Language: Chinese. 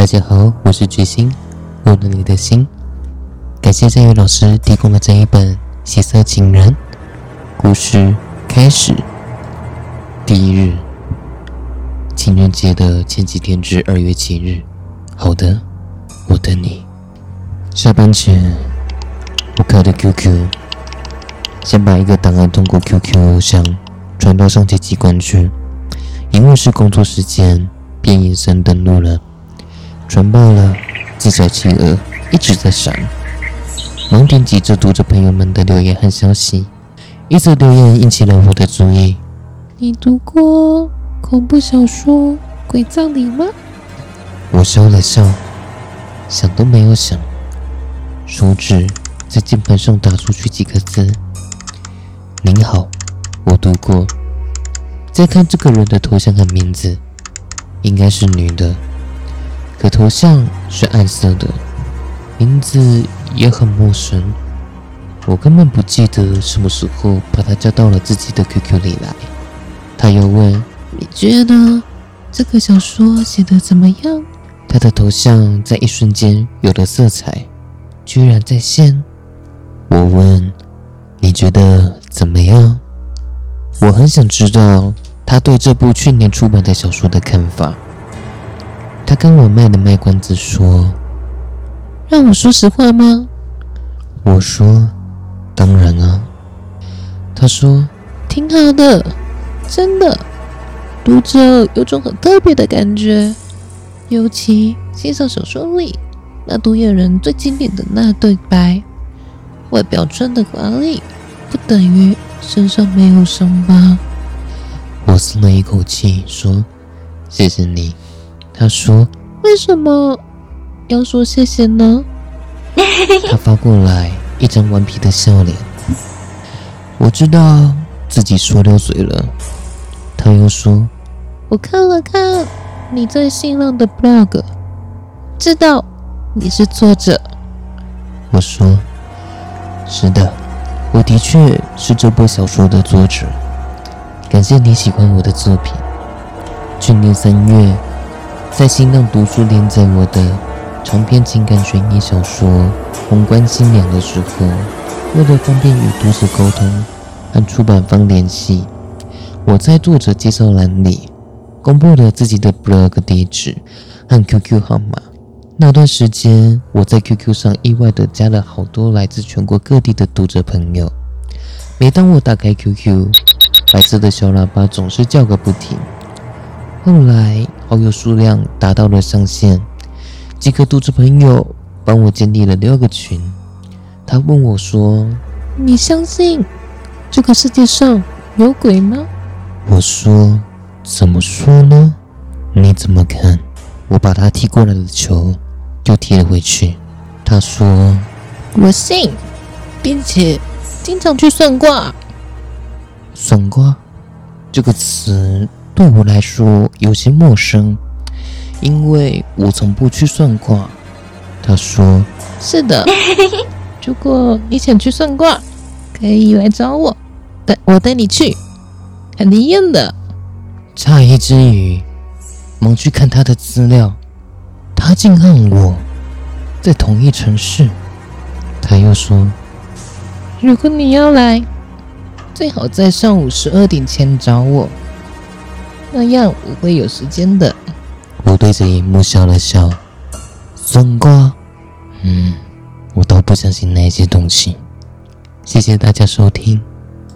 大家好，我是巨星，握了你的心。感谢这位老师提供的这一本《血色情人》。故事开始。第一日，情人节的前几天至二月七日。好的，我等你。下班前，我开的 QQ，先把一个档案通过 QQ 邮箱传到上级机关去。因为是工作时间，便隐身登录了。传爆了，字小企鹅一直在闪。忙点击着读着朋友们的留言和消息，一则留言引起了我的注意。你读过恐怖小说《鬼葬礼》吗？我笑了笑，想都没有想，手指在键盘上打出去几个字：“您好，我读过。”再看这个人的头像和名字，应该是女的。可头像是暗色的，名字也很陌生，我根本不记得什么时候把他加到了自己的 QQ 里来。他又问：“你觉得这个小说写的怎么样？”他的头像在一瞬间有了色彩，居然在线。我问：“你觉得怎么样？”我很想知道他对这部去年出版的小说的看法。他跟我卖的卖关子，说：“让我说实话吗？”我说：“当然啊。”他说：“挺好的，真的，读着有种很特别的感觉，尤其欣赏小说里那独眼人最经典的那对白，外表穿的华丽，不等于身上没有伤疤。”我松了一口气，说：“谢谢你。”他说：“为什么要说谢谢呢？” 他发过来一张顽皮的笑脸。我知道自己说溜嘴了。他又说：“我看了看你在新浪的 blog，知道你是作者。”我说：“是的，我的确是这部小说的作者。感谢你喜欢我的作品。去年三月。”在新浪读书连载我的长篇情感悬疑小说《宏观新娘》的时候，为了方便与读者沟通和出版方联系，我在作者介绍栏里公布了自己的 blog 地址和 QQ 号码。那段时间，我在 QQ 上意外的加了好多来自全国各地的读者朋友。每当我打开 QQ，白色的小喇叭总是叫个不停。后来。好友数量达到了上限，几个读者朋友帮我建立了六个群。他问我说：“你相信这个世界上有鬼吗？”我说：“怎么说呢？你怎么看？”我把他踢过来的球又踢了回去。他说：“我信，并且经常去算卦。”算卦这个词。对我来说有些陌生，因为我从不去算卦。他说：“是的，如果你想去算卦，可以来找我，带我带你去，很灵验的。”诧异之余，忙去看他的资料，他竟和我在同一城市。他又说：“如果你要来，最好在上午十二点前找我。”那样我会有时间的。我对着荧幕笑了笑。算卦？嗯，我都不相信那些东西。谢谢大家收听。